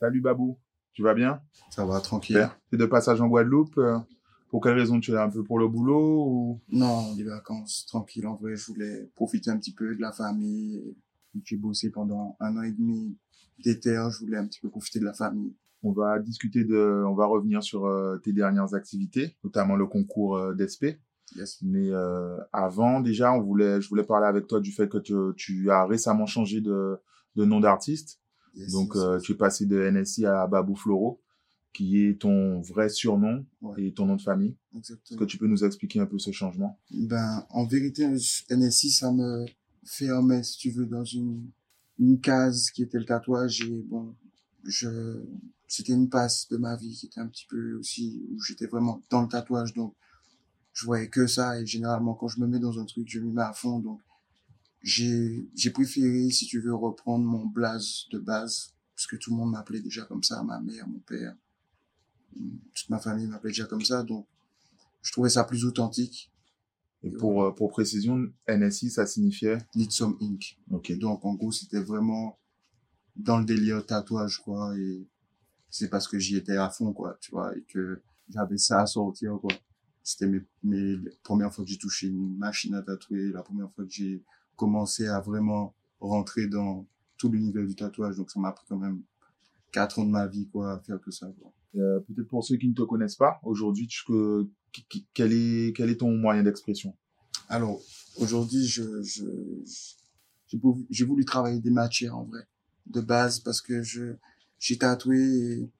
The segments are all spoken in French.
Salut Babou, tu vas bien? Ça va, tranquille. Super. T'es de passage en Guadeloupe euh, Pour quelle raison Tu es un peu pour le boulot ou? Non, les vacances, tranquille. En vrai, je voulais profiter un petit peu de la famille. J'ai bossé pendant un an et demi d'été. Je voulais un petit peu profiter de la famille. On va discuter de, on va revenir sur euh, tes dernières activités, notamment le concours euh, d'ESP. Yes. Mais euh, avant, déjà, on voulait, je voulais parler avec toi du fait que tu, tu as récemment changé de, de nom d'artiste. Yes, Donc, yes, euh, yes. tu es passé de NSI à Babou Floro, qui est ton vrai surnom Ouais. et ton nom de famille. Est-ce que tu peux nous expliquer un peu ce changement? Ben, en vérité, NSI, ça me fermait, si tu veux, dans une, une case qui était le tatouage. Et bon, je, c'était une passe de ma vie qui était un petit peu aussi, où j'étais vraiment dans le tatouage. Donc, je voyais que ça. Et généralement, quand je me mets dans un truc, je m'y mets à fond. Donc, j'ai, j'ai préféré, si tu veux, reprendre mon blaze de base. Parce que tout le monde m'appelait déjà comme ça, ma mère, mon père. Toute ma famille m'appelait déjà comme ça. Donc, je trouvais ça plus authentique. Et pour, euh, pour précision, NSI, ça signifiait? Need Some Ink. Ok. Donc, en gros, c'était vraiment dans le délire tatouage, quoi. Et c'est parce que j'y étais à fond, quoi, tu vois, et que j'avais ça à sortir, quoi. C'était mes, mes les premières fois que j'ai touché une machine à tatouer, la première fois que j'ai commencé à vraiment rentrer dans tout l'univers du tatouage. Donc, ça m'a pris quand même quatre ans de ma vie, quoi, à faire que ça. Euh, Peut-être pour ceux qui ne te connaissent pas, aujourd'hui, que, quel, est, quel est ton moyen d'expression? Alors, aujourd'hui, je, je, j'ai voulu- travailler des matières en vrai, de base, parce que je, j'ai tatoué et,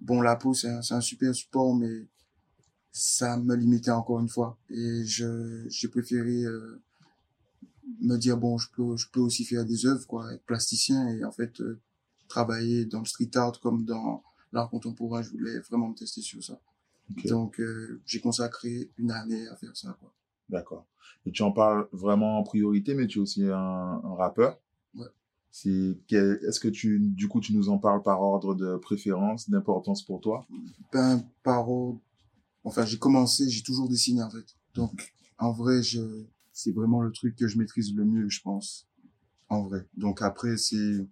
bon, la peau, c'est un, un super support, mais ça me limitait encore une fois. Et je, j'ai préféré, euh, me dire, bon, je peux, je peux aussi faire des œuvres, quoi, être plasticien et en fait, euh, travailler dans le street art comme dans l'art contemporain. Je voulais vraiment me tester sur ça. Donc, euh, j'ai consacré une année à faire ça, quoi. D'accord. Et tu en parles vraiment en priorité, mais tu es aussi un, un rappeur. Ouais. C'est est-ce que tu du coup tu nous en parles par ordre de préférence, d'importance pour toi? Ben, par ordre- Enfin, j'ai commencé, j'ai toujours dessiné, en fait. Donc, en vrai, je, c'est vraiment le truc que je maîtrise le mieux, je pense. En vrai. Donc après, c'est,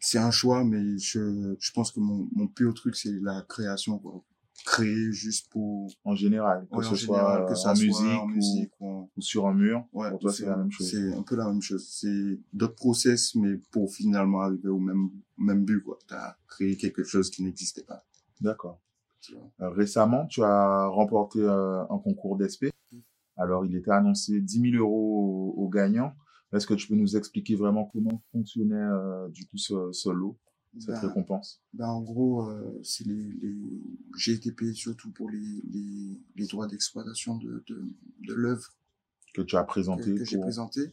c'est un choix, mais je, je pense que mon, mon pire truc, c'est la création, quoi. Créer juste pour, en général, que ouais, ce soit général, que ça en soit musique, en ou- musique ou sur un mur Ouais, Pour toi, c'est la même chose. C'est un peu la même chose. C'est d'autres process, mais pour finalement arriver au même, même but, quoi. T'as créé quelque chose qui n'existait pas. D'accord. tu. Euh, récemment, tu as remporté euh, un concours d'ESP. Alors, il était annoncé 10 000 euros aux, aux gagnants. Est-ce que tu peux nous expliquer vraiment comment fonctionnait euh, du coup ce, ce lot, cette Ben, récompense? Ben, en gros, euh, c'est les, les... j'ai été payé surtout pour les, les, les droits d'exploitation de, de, de l'œuvre que tu as présenté que j'ai pour... présentée.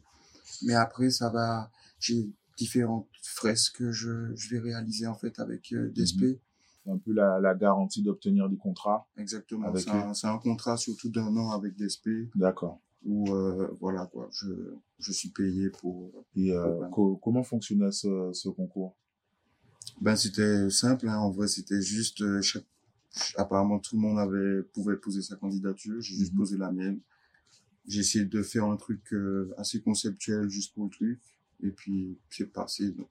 Mais après, ça va, j'ai différentes fresques que je, je vais réaliser en fait avec euh, DSP. Un peu la, la garantie d'obtenir des contrats. Exactement. C'est un, contrat surtout d'un an avec DSP D'accord. où, euh, voilà quoi, je, je suis payé pour. Et euh, co- comment fonctionnait ce, ce concours? Ben, c'était simple, hein. En vrai, c'était juste, euh, chaque, apparemment tout le monde avait, pouvait poser sa candidature. J'ai juste Mhm. posé la mienne. J'ai essayé de faire un truc assez conceptuel juste pour le truc. Et puis, c'est passé. Donc,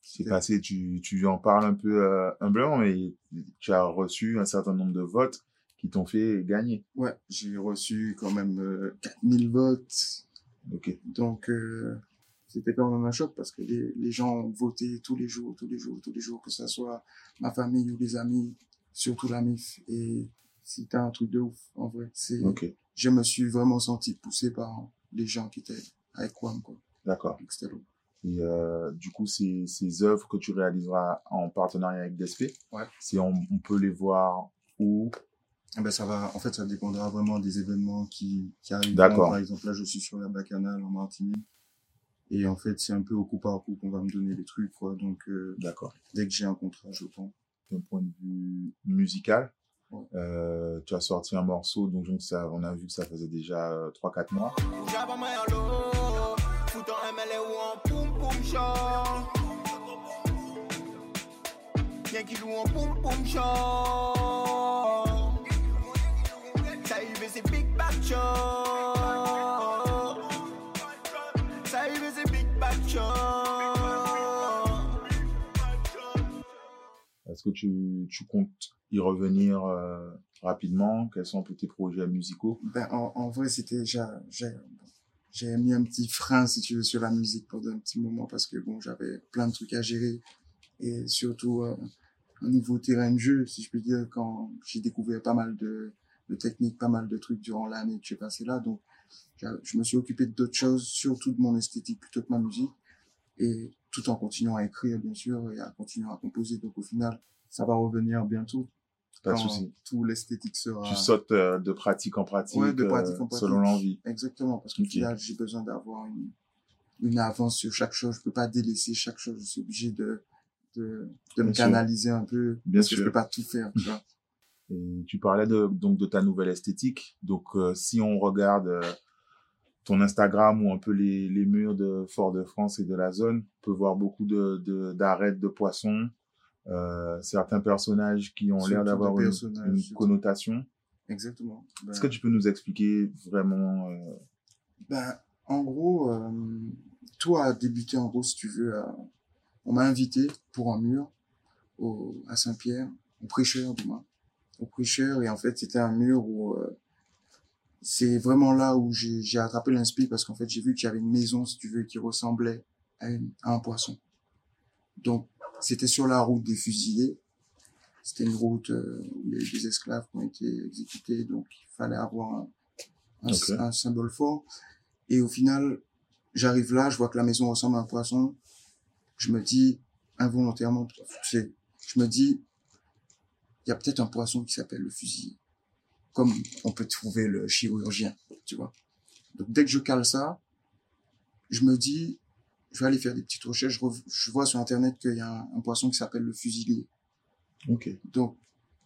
C'est passé, tu, tu en parles un peu euh, humblement, mais tu as reçu un certain nombre de votes qui t'ont fait gagner. Ouais, j'ai reçu quand même euh, 4000 votes. Ok. Donc, euh, c'était quand même un choc parce que les, les gens ont voté tous les jours, tous les jours, tous les jours, que ça soit ma famille ou les amis, surtout la MIF. Et c'était un truc de ouf, en vrai. C'est, Ok. je me suis vraiment senti poussé par les gens qui étaient avec Quam, quoi. D'accord. C'était. Et euh, du coup, ces, ces œuvres que tu réaliseras en partenariat avec DSP, Ouais. si on, on peut les voir où? Eh ben, ça va, en fait, ça dépendra vraiment des événements qui, qui arrivent. D'accord. Par exemple, là, je suis sur la Bacchanal en Martinique. Et en fait, c'est un peu au coup par coup qu'on va me donner les trucs, quoi. Donc, euh, D'accord. dès que j'ai un contrat, je prends. D'un point de vue musical, Ouais. euh, tu as sorti un morceau, donc, donc ça, on a vu que ça faisait déjà euh, 3-4 mois. Poum poum show. Bien qui joue en poum poum show. Ça arrive, c'est Big Back Show. Ça arrive, c'est Big Back Show. Est-ce que tu, tu comptes y revenir euh, rapidement? Quels sont tes projets musicaux? Ben, en, en vrai, c'était déjà, j'ai, mis un petit frein, sur la musique pendant un petit moment parce que bon, j'avais plein de trucs à gérer et surtout euh, un nouveau terrain de jeu, si je peux dire, quand j'ai découvert pas mal de, de techniques, pas mal de trucs durant l'année que j'ai passé là. Donc, je me suis occupé d'autres choses, surtout de mon esthétique plutôt que ma musique et tout en continuant à écrire, bien sûr, et à continuer à composer. Donc, au final, ça va revenir bientôt. Pas de souci. Tout l'esthétique sera. Tu sautes euh, de pratique en pratique, Ouais, de euh, pratique en pratique. selon l'envie. Exactement, parce Ok. final, j'ai besoin d'avoir une, une avance sur chaque chose. Je peux pas délaisser chaque chose. Je suis obligé de, de, de me sûr. canaliser un peu. Bien parce que je sûr. peux pas tout faire, tu vois. Et tu parlais de, donc de ta nouvelle esthétique. Donc, euh, si on regarde euh, ton Instagram ou un peu les, les murs de Fort-de-France et de la zone, on peut voir beaucoup de, de, d'arêtes de poissons, euh, certains personnages qui ont l'air d'avoir une, connotation. Exactement. Ben, Est-ce que tu peux nous expliquer vraiment euh, ben, en gros, euh, tout a débuté, en gros, si tu veux, on m'a invité pour un mur au, à Saint-Pierre, au prêcheur, du moins. Au prêcheur, et en fait, c'était un mur où, euh, c'est vraiment là où j'ai attrapé l'inspi parce qu'en fait, j'ai vu qu'il y avait une maison, si tu veux, qui ressemblait à, une- à un poisson. Donc, c'était sur la route des fusillés. C'était une route euh, où il y a eu des esclaves qui ont été exécutés, donc il fallait avoir un, un, Ok. un symbole fort. Et au final, j'arrive là, je vois que la maison ressemble à un poisson. Je me dis, involontairement, sais, je me dis, il y a peut-être un poisson qui s'appelle le fusil. Comme on peut trouver le chirurgien, tu vois. Donc dès que je cale ça, je me dis, je vais aller faire des petites recherches. Je, vois sur Internet qu'il y a un, un poisson qui s'appelle le fusilier. Ok. Donc,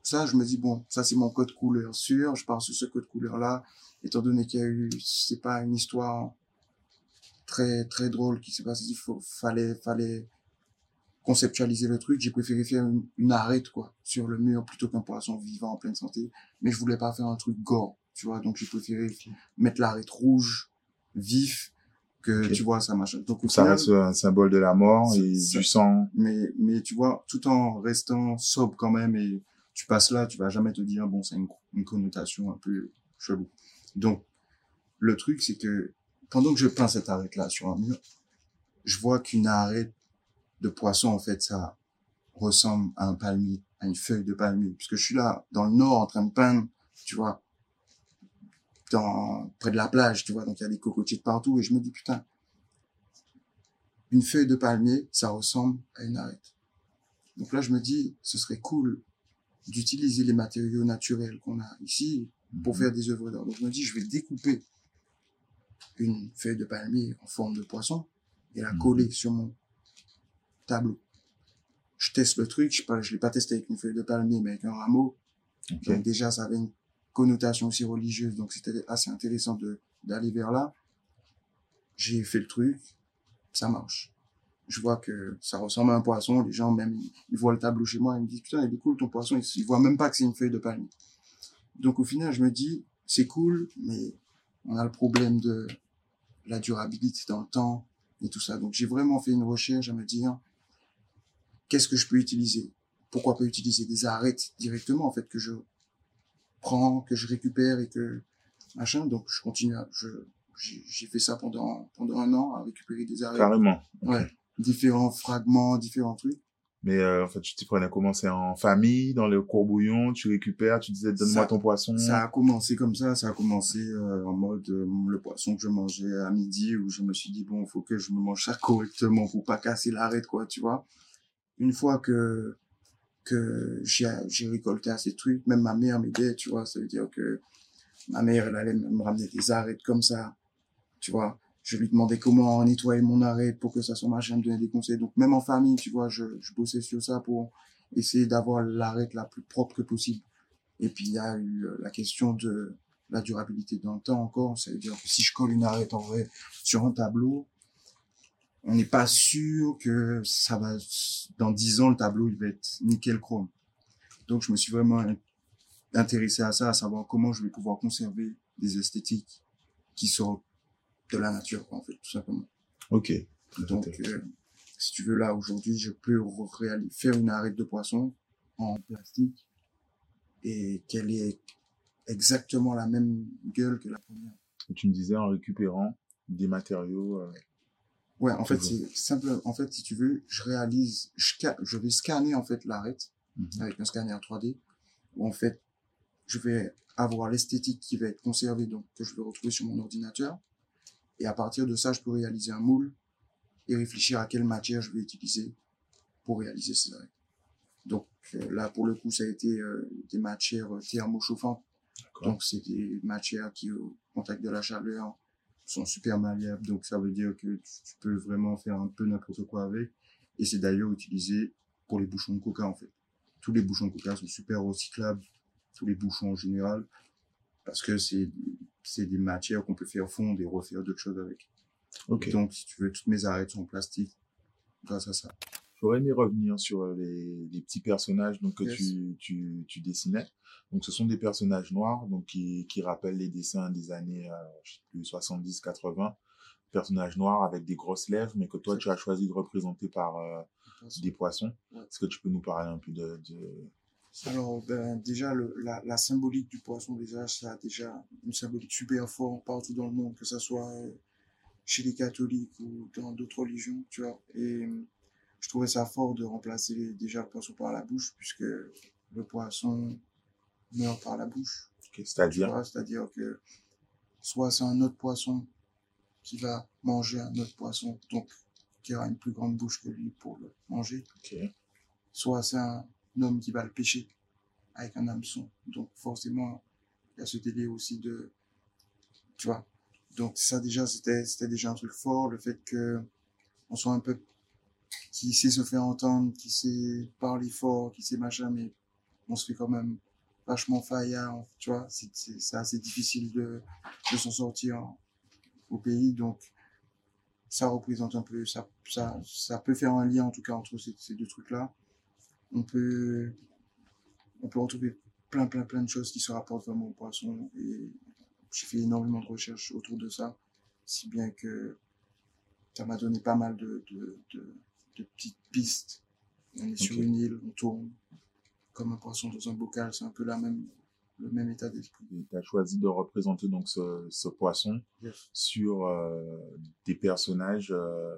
ça, je me dis, bon, ça, c'est mon code couleur sûr. Je pars sur ce code couleur-là. Étant donné qu'il y a eu, c'est pas une histoire très, très drôle qui s'est passée, il faut, fallait, fallait conceptualiser le truc. J'ai préféré faire une, une arête, quoi, sur le mur plutôt qu'un poisson vivant en pleine santé. Mais je voulais pas faire un truc gore, tu vois. Donc, j'ai préféré mettre l'arête rouge, vif, que, tu vois, ça machin. Donc, au Ça final, reste un symbole de la mort et Ça- du sang. mais mais tu vois tout en restant sobre quand même et tu passes là tu vas jamais te dire bon c'est une, une connotation un peu chelou donc le truc c'est que pendant que je peins cette arête là sur un mur je vois qu'une arête de poisson en fait ça ressemble à un palmier à une feuille de palmier puisque je suis là dans le nord en train de peindre tu vois dans près de la plage tu vois donc il y a des cocotiers de partout et je me dis putain une feuille de palmier, ça ressemble à une arête. Donc là, je me dis, ce serait cool d'utiliser les matériaux naturels qu'on a ici pour faire des œuvres d'art. Donc je me dis, je vais découper une feuille de palmier en forme de poisson et la Mhm. coller sur mon tableau. Je teste le truc, je ne l'ai pas testé avec une feuille de palmier, mais avec un rameau. Donc déjà, ça avait une connotation aussi religieuse, donc c'était assez intéressant de d'aller vers là. J'ai fait le truc, ça marche. Je vois que ça ressemble à un poisson, les gens même, ils voient le tableau chez moi, ils me disent, putain, il est cool ton poisson, ils, ils voient même pas que c'est une feuille de palmier. Donc au final, je me dis, c'est cool, mais on a le problème de la durabilité dans le temps et tout ça. Donc j'ai vraiment fait une recherche à me dire, qu'est-ce que je peux utiliser? Pourquoi pas utiliser des arêtes directement, en fait, que je prends, que je récupère et que machin. Donc je continue à, je, j'ai fait ça pendant, pendant un an à récupérer des arêtes. Carrément. Ouais. Différents fragments, différents trucs. Mais euh, en fait, tu t'y prenais comment? C'est en famille, dans le courbouillon, tu récupères, tu disais donne-moi ton poisson. Ça a commencé comme ça, ça a commencé euh, en mode euh, le poisson que je mangeais à midi où je me suis dit bon, faut que je me mange ça correctement pour pas casser l'arête quoi, tu vois. Une fois que que j'ai récolté assez de trucs, même ma mère m'aidait, tu vois, ça veut dire que ma mère elle allait me ramener des arêtes comme ça, tu vois. Je lui demandais comment nettoyer mon arête pour que ça soit machin, elle me donnait des conseils. Donc même en famille, tu vois, je, je bossais sur ça pour essayer d'avoir l'arête la plus propre que possible. Et puis il y a eu euh, la question de la durabilité dans le temps encore. Ça veut dire que si je colle une arête en vrai sur un tableau, on n'est pas sûr que ça va, dans 10 ans, le tableau, il va être nickel chrome. Donc je me suis vraiment intéressé à ça, à savoir comment je vais pouvoir conserver des esthétiques qui sortent de la nature, en fait, tout simplement. Ok. Donc, euh, si tu veux, là, aujourd'hui, je peux réaliser, faire une arête de poisson en plastique et qu'elle ait exactement la même gueule que la première. Et tu me disais en récupérant des matériaux. euh, Ouais, en fait, c'est simple. En fait, si tu veux, je réalise, je, vais scanner en fait l'arête mhm. avec un scanner 3D où en fait, je vais avoir l'esthétique qui va être conservée, donc que je vais retrouver sur mon ordinateur. Et à partir de ça, je peux réaliser un moule et réfléchir à quelle matière je vais utiliser pour réaliser ces arêtes. Donc euh, là, pour le coup, ça a été euh, des matières euh, thermochauffantes. Donc c'est des matières qui, au contact de la chaleur, sont super malléables. Donc ça veut dire que tu, tu peux vraiment faire un peu n'importe quoi avec. Et c'est d'ailleurs utilisé pour les bouchons de coca en fait. Tous les bouchons de coca sont super recyclables, tous les bouchons en général, parce que c'est c'est des matières qu'on peut faire fondre et refaire d'autres choses avec. Donc si tu veux, toutes mes arêtes sont en plastique grâce à ça. J'aurais aimé revenir sur euh, les, les petits personnages donc, que Yes. tu, tu, tu dessinais. Donc, ce sont des personnages noirs donc, qui, qui rappellent les dessins des années euh, je sais plus, 70-80. Personnages noirs avec des grosses lèvres, mais que toi, tu as choisi de représenter par euh, des poissons. Ouais. Est-ce que tu peux nous parler un peu de... de... Alors, ben, déjà, le, la, la symbolique du poisson, déjà, ça a déjà une symbolique super forte partout dans le monde, que ce soit euh, chez les catholiques ou dans d'autres religions, tu vois. Et euh, je trouvais ça fort de remplacer déjà le poisson par la bouche, puisque le poisson meurt par la bouche. C'est-à-dire c'est-à-dire que soit c'est un autre poisson qui va manger un autre poisson, donc qui aura une plus grande bouche que lui pour le manger, soit c'est un homme qui va le pêcher avec un hameçon. Donc forcément, il y a ce délai aussi de, tu vois. Donc ça déjà, c'était c'était déjà un truc fort, le fait que on soit un peu qui sait se faire entendre, qui sait parler fort, qui sait machin, mais on se fait quand même vachement faillard, tu vois. C'est assez difficile de, de s'en sortir au pays, donc ça représente un peu, ça, ça, ça peut faire un lien en tout cas entre ces, deux trucs-là. On peut, on peut retrouver plein, plein, plein de choses qui se rapportent vraiment au poisson et j'ai fait énormément de recherches autour de ça, si bien que ça m'a donné pas mal de, de petites pistes. On est sur une île, on tourne comme un poisson dans un bocal, c'est un peu la même, le même état d'esprit. Tu as choisi de représenter donc ce, ce poisson sur euh, des personnages euh,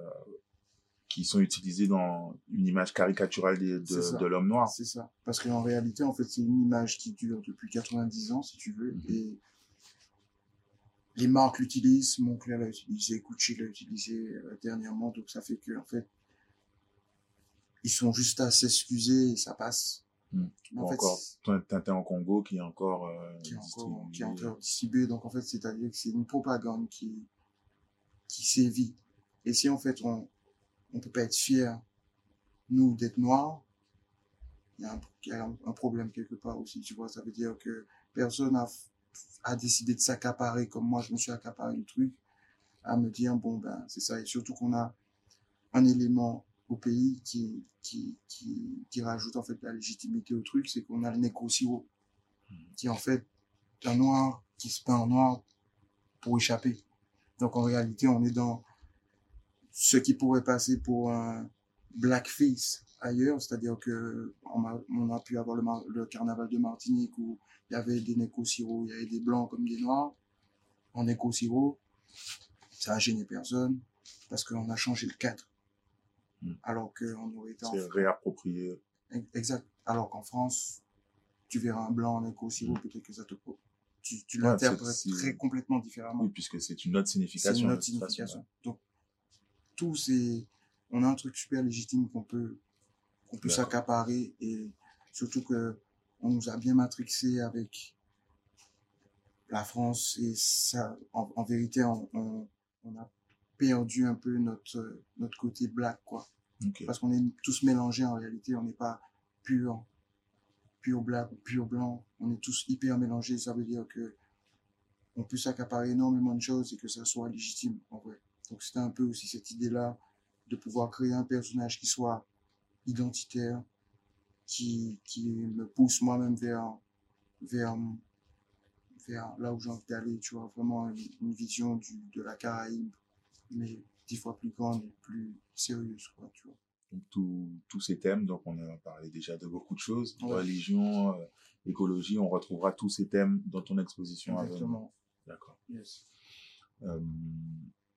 qui sont utilisés dans une image caricaturale de, l'homme noir. C'est ça. Parce qu'en réalité, en fait, c'est une image qui dure depuis 90 ans, si tu veux. Mhm. Et les marques l'utilisent. Mon clair l'a utilisé, Gucci l'a utilisé euh, dernièrement. Donc, ça fait que, en fait, ils sont juste à s'excuser et ça passe. Ou en fait, encore Tintin en Congo qui est encore euh, qui est encore, qui est distribué. encore distribué. Donc, en fait, c'est-à-dire que c'est une propagande qui, qui sévit. Et si, en fait, on, on peut pas être fier, nous, d'être noirs, il y a, un, il y a un- un problème quelque part aussi, tu vois. Ça veut dire que personne a, a décidé de s'accaparer comme moi, je me suis accaparé le truc, à me dire, bon, ben, c'est ça. Et surtout qu'on a un élément au pays qui, qui, qui, qui rajoute, en fait, la légitimité au truc, c'est qu'on a le nécro sirop, qui est en fait un noir qui se peint en noir pour échapper. Donc, en réalité, on est dans ce qui pourrait passer pour un blackface ailleurs, c'est-à-dire que on a, on a pu avoir le, carnaval de Martinique où il y avait des néco-sirop, il y avait des blancs comme des noirs en néco-sirop. Ça a gêné personne parce qu'on a changé le cadre. Mm. Alors qu'on aurait été C'est réapproprié. Exact. Alors qu'en France, tu verras un blanc en éco-sirop, peut-être que ça te... Tu, tu Mm. Ouais, l'interprètes c'est- c'est- très complètement différemment. Oui, puisque c'est une autre C'est signification. une de autre façon, signification. Donc, tout c'est, on a un truc super légitime qu'on peut, qu'on peut s'accaparer et surtout que on nous a bien matrixé avec la France et ça, en, en vérité, on, on, on a perdu un peu notre, notre côté black, quoi. Parce qu'on est tous mélangés en réalité, on n'est pas pur, pur black ou pur blanc. On est tous hyper mélangés. Ça veut dire que on peut s'accaparer énormément de choses et que ça soit légitime en vrai. Donc c'était un peu aussi cette idée-là de pouvoir créer un personnage qui soit identitaire, qui, qui me pousse moi-même vers, vers, vers là où j'ai envie d'aller, tu vois, vraiment une, une vision du, de la Caraïbe, mais dix fois plus grande et plus sérieuse, quoi, tu vois. donc tous tous ces thèmes. Donc on a parlé déjà de beaucoup de choses, Ouais. religion, euh, écologie. On retrouvera tous ces thèmes dans ton exposition. Exactement. D'accord. Yes. Euh,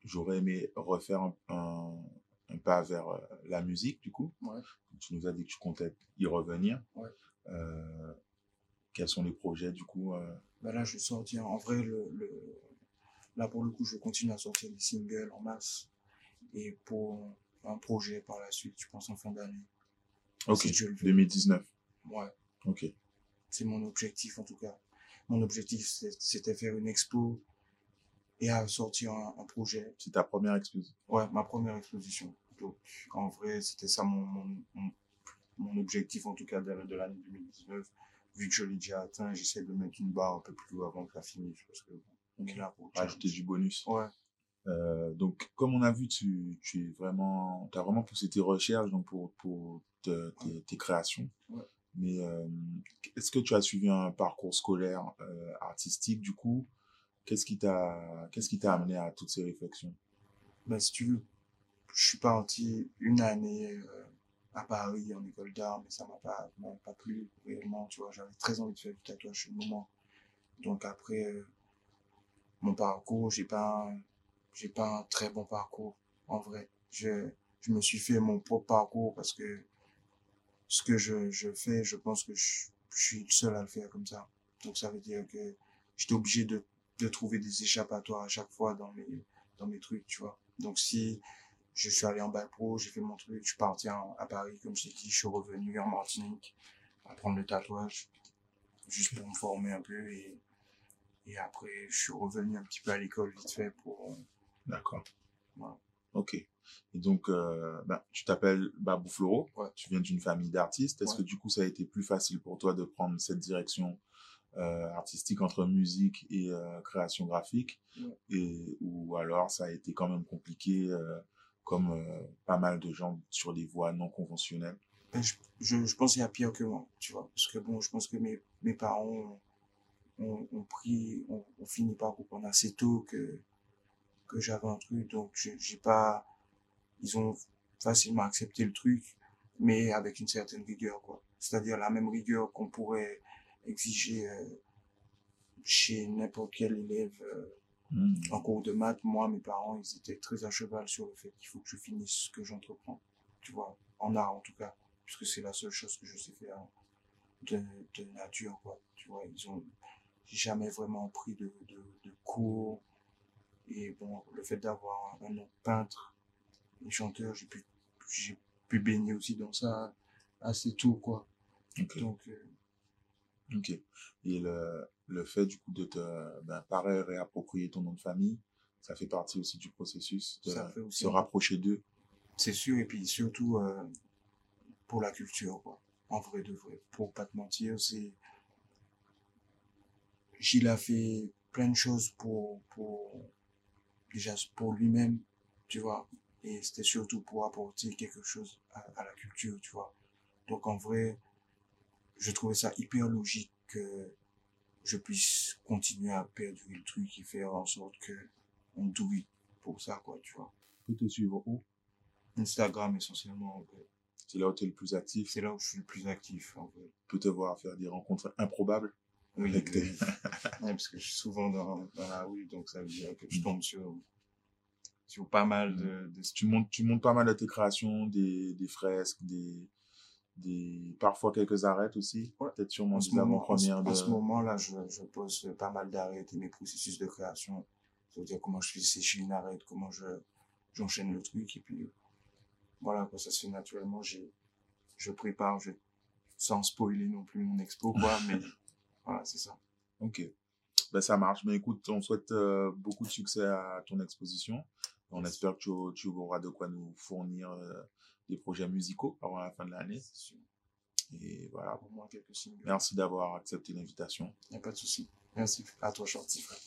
J'aurais aimé refaire un, un, un pas vers euh, la musique, du coup. Ouais. Tu nous as dit que tu comptais y revenir. Ouais. Euh, quels sont les projets, du coup Ben là, je vais sortir. En vrai, le, le, là, pour le coup, je vais continuer à sortir des singles en masse. Et pour un projet par la suite, je pense en fin d'année. Ok, Si Dieu le veut. 2019. Ouais. Ok. C'est mon objectif, en tout cas. Mon objectif, c'était faire une expo et à sortir un, un projet. C'est ta première exposition. Ouais, ma première exposition. Donc, en vrai, c'était ça mon, mon, mon, mon objectif, en tout cas, de, de l'année 2019. Vu que je l'ai déjà atteint, j'essaie de mettre une barre un peu plus haut avant que ça finisse, parce que bon, on est là pour Rajouter du bonus. Ouais, Euh, donc, comme on a vu, tu, tu es vraiment, as vraiment poussé tes recherches donc pour, pour te- tes, tes créations. Ouais. Mais euh, est-ce que tu as suivi un parcours scolaire euh, artistique du coup? Qu'est-ce qui t'a qu'est-ce qui t'a amené à toutes ces réflexions? Ben, si tu veux, je suis parti une année à Paris en école d'art, mais ça m'a pas, m'a pas plu réellement, tu vois. J'avais très envie de faire du tatouage sur le moment. Donc après, mon parcours, j'ai pas, j'ai pas un très bon parcours, en vrai. Je, je me suis fait mon propre parcours parce que ce que je, je fais, je pense que je, suis le seul à le faire comme ça. Donc ça veut dire que j'étais obligé de, de trouver des échappatoires à chaque fois dans mes, dans mes trucs, tu vois. Donc si je suis allé en bac pro, j'ai fait mon truc, je suis parti en- à Paris, comme je t'ai dit, je suis revenu en Martinique, apprendre le tatouage, juste pour me former un peu et, et après je suis revenu un petit peu à l'école vite fait pour, D'accord. Voilà. Ok. Et donc, euh, ben, tu t'appelles Babou Floro. Ouais. Tu viens d'une famille d'artistes. Est-ce Ouais. que du coup, ça a été plus facile pour toi de prendre cette direction euh, artistique entre musique et euh, création graphique? Ouais. et ou alors ça a été quand même compliqué euh, comme pas mal de gens sur des voies non conventionnelles? Ben, je, je, je pense qu'il y a pire que moi, tu vois. Parce que bon, je pense que mes, mes parents ont, ont, ont pris, ont, ont fini par comprendre assez tôt que, que j'avais un truc. Donc, j'ai pas, ils ont facilement accepté le truc, mais avec une certaine rigueur, quoi. C'est-à-dire la même rigueur qu'on pourrait exiger euh, chez n'importe quel élève euh, Hmm. en cours de maths, moi, mes parents, ils étaient très à cheval sur le fait qu'il faut que je finisse ce que j'entreprends. Tu vois, en art en tout cas, puisque c'est la seule chose que je sais faire de, de nature, quoi. Tu vois, ils ont j'ai jamais vraiment pris de, de, de cours. Et bon, le fait d'avoir un nom peintre et chanteur, j'ai pu, j'ai pu baigner aussi dans ça assez tôt, quoi. Donc, euh, Ok. Et le, le fait du coup de te ben, pas réapproprier ton nom de famille, ça fait partie aussi du processus de Ça fait aussi se rapprocher d'eux. c'est sûr, et puis surtout euh, pour la culture, quoi. En vrai de vrai. Pour pas te mentir, c'est. Gilles a fait plein de choses pour, pour, déjà pour lui-même, tu vois. Et c'était surtout pour apporter quelque chose à, à la culture, tu vois. Donc en vrai, je trouvais ça hyper logique que je puisse continuer à perdurer le truc et faire en sorte que on douille pour ça, quoi, tu vois. On peut te suivre où? Instagram essentiellement, en vrai. C'est là où tu es le plus actif? C'est là où je suis le plus actif, en vrai. On peut te voir faire des rencontres improbables? Oui, Ouais, parce que je suis souvent dans, dans la rue, donc ça veut dire que je tombe sur, sur pas mal de, de Tu montes, tu montes pas mal de tes créations, des, des fresques, des, des, parfois quelques arêtes aussi. Ouais. Peut-être sûrement en ce moment, en ce, avant-premières en ce de... moment-là, je, je pose pas mal d'arêtes et mes processus de création. C'est-à-dire comment je fais sécher une arête, comment je, j'enchaîne le truc, et puis, voilà, quoi, ça se fait naturellement, j'ai, je prépare, je, sans spoiler non plus mon expo, quoi, mais, voilà, c'est ça. Ok. Ben, ça marche. Mais écoute, on souhaite euh, beaucoup de succès à ton exposition. On espère que tu, tu auras de quoi nous fournir euh, des projets musicaux avant la fin de l'année. Et voilà. Au moins quelques signes. Merci d'avoir accepté l'invitation. Y a pas de souci. Merci à toi, gentil frère.